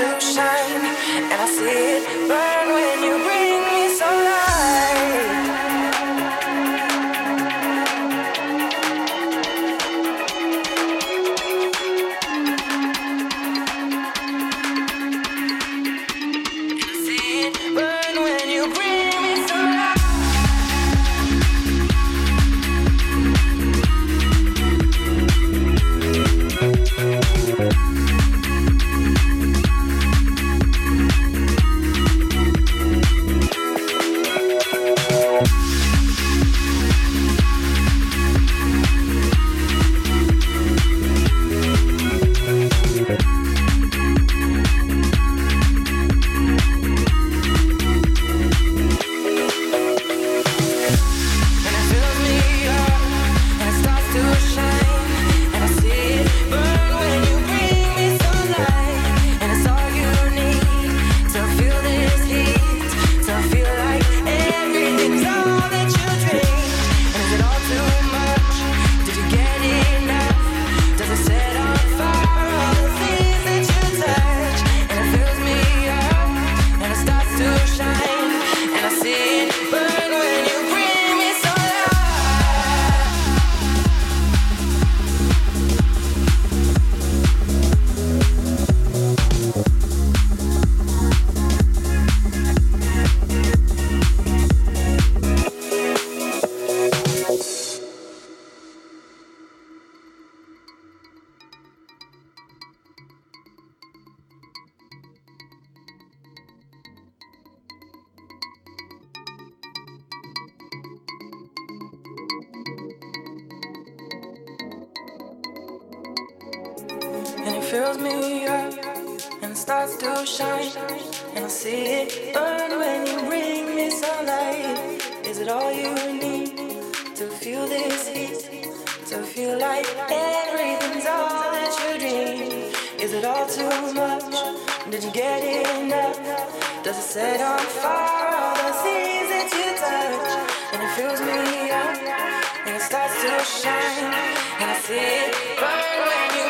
to shine. And I see it burn and it fills me up and it starts to shine and I see it burn when you bring me sunlight. Is it all you need to feel this heat? To feel like everything's all that you dream? Is it all too much? Did you get enough? Does it set on fire all the things that you touch? And it fills me up and it starts to shine and I see it burn when you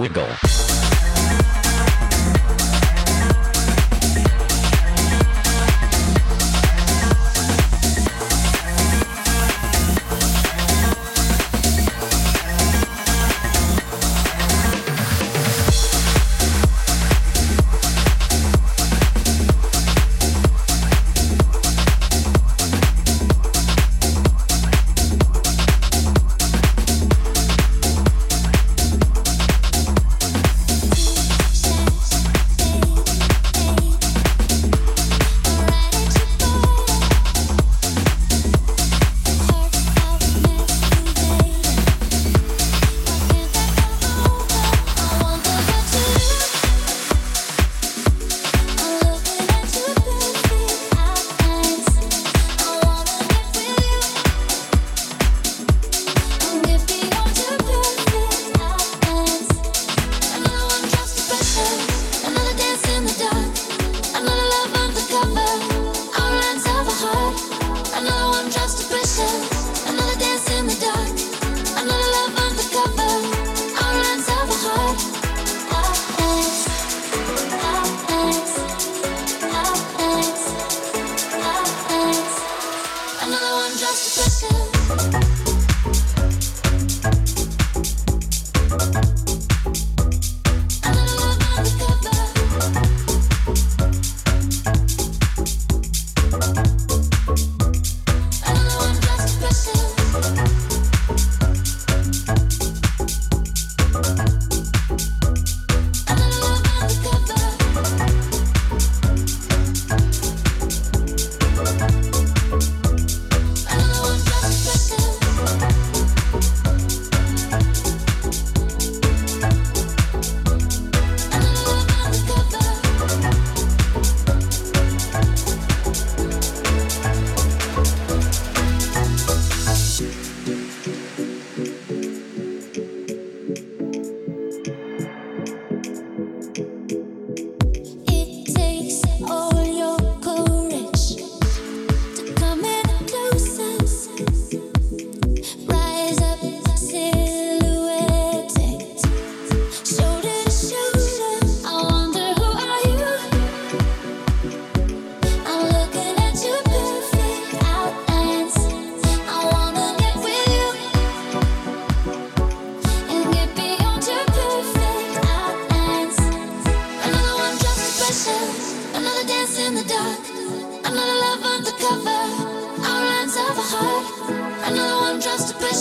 Wiggle.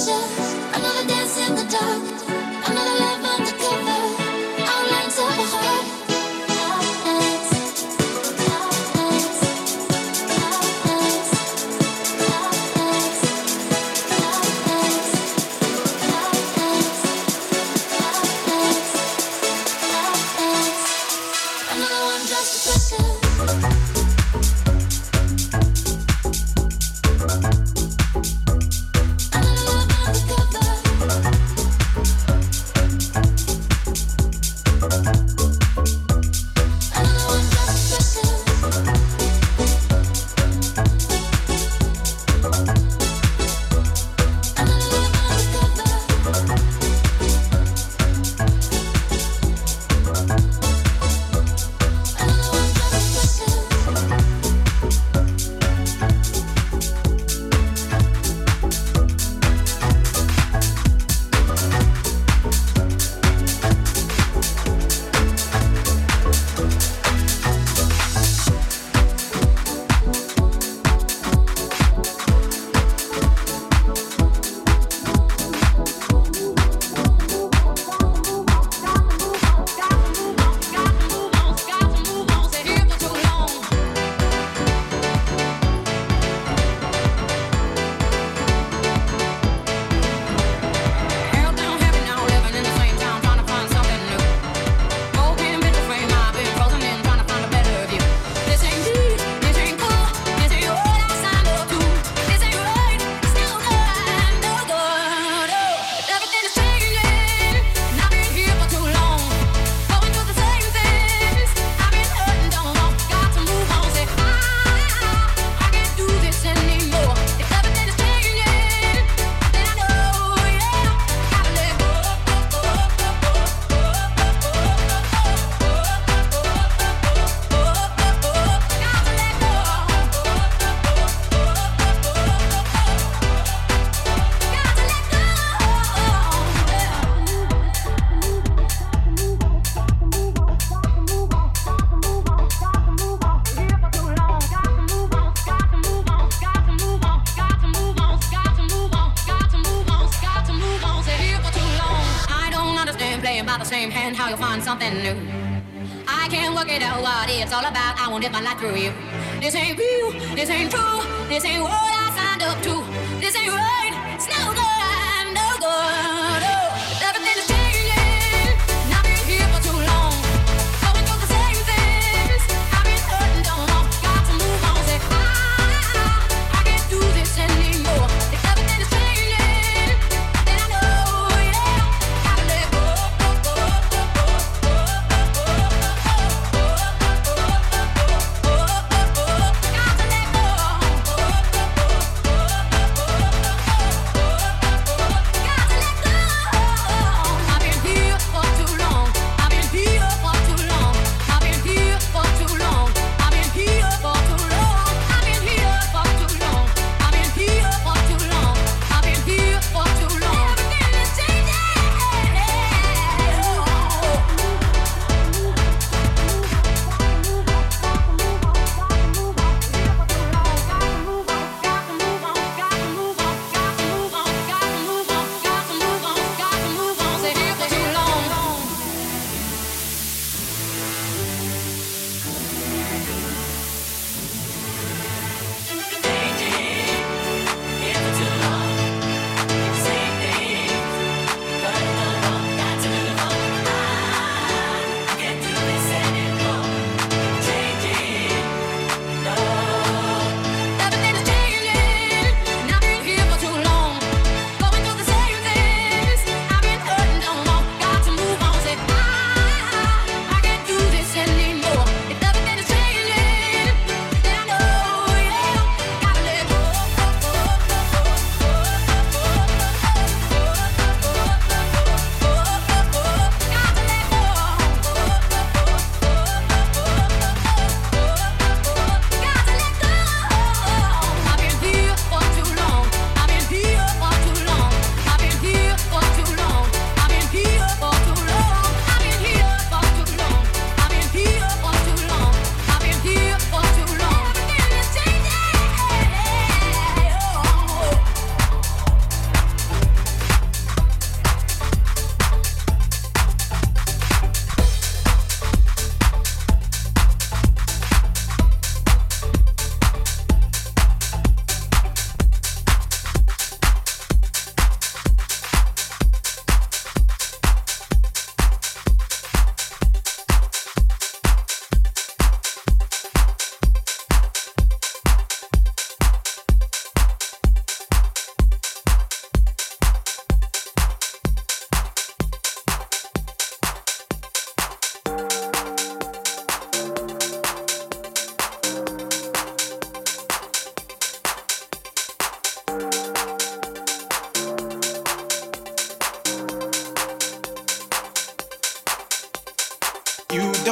pressure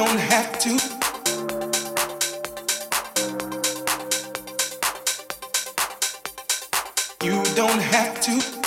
don't have to. You don't have to.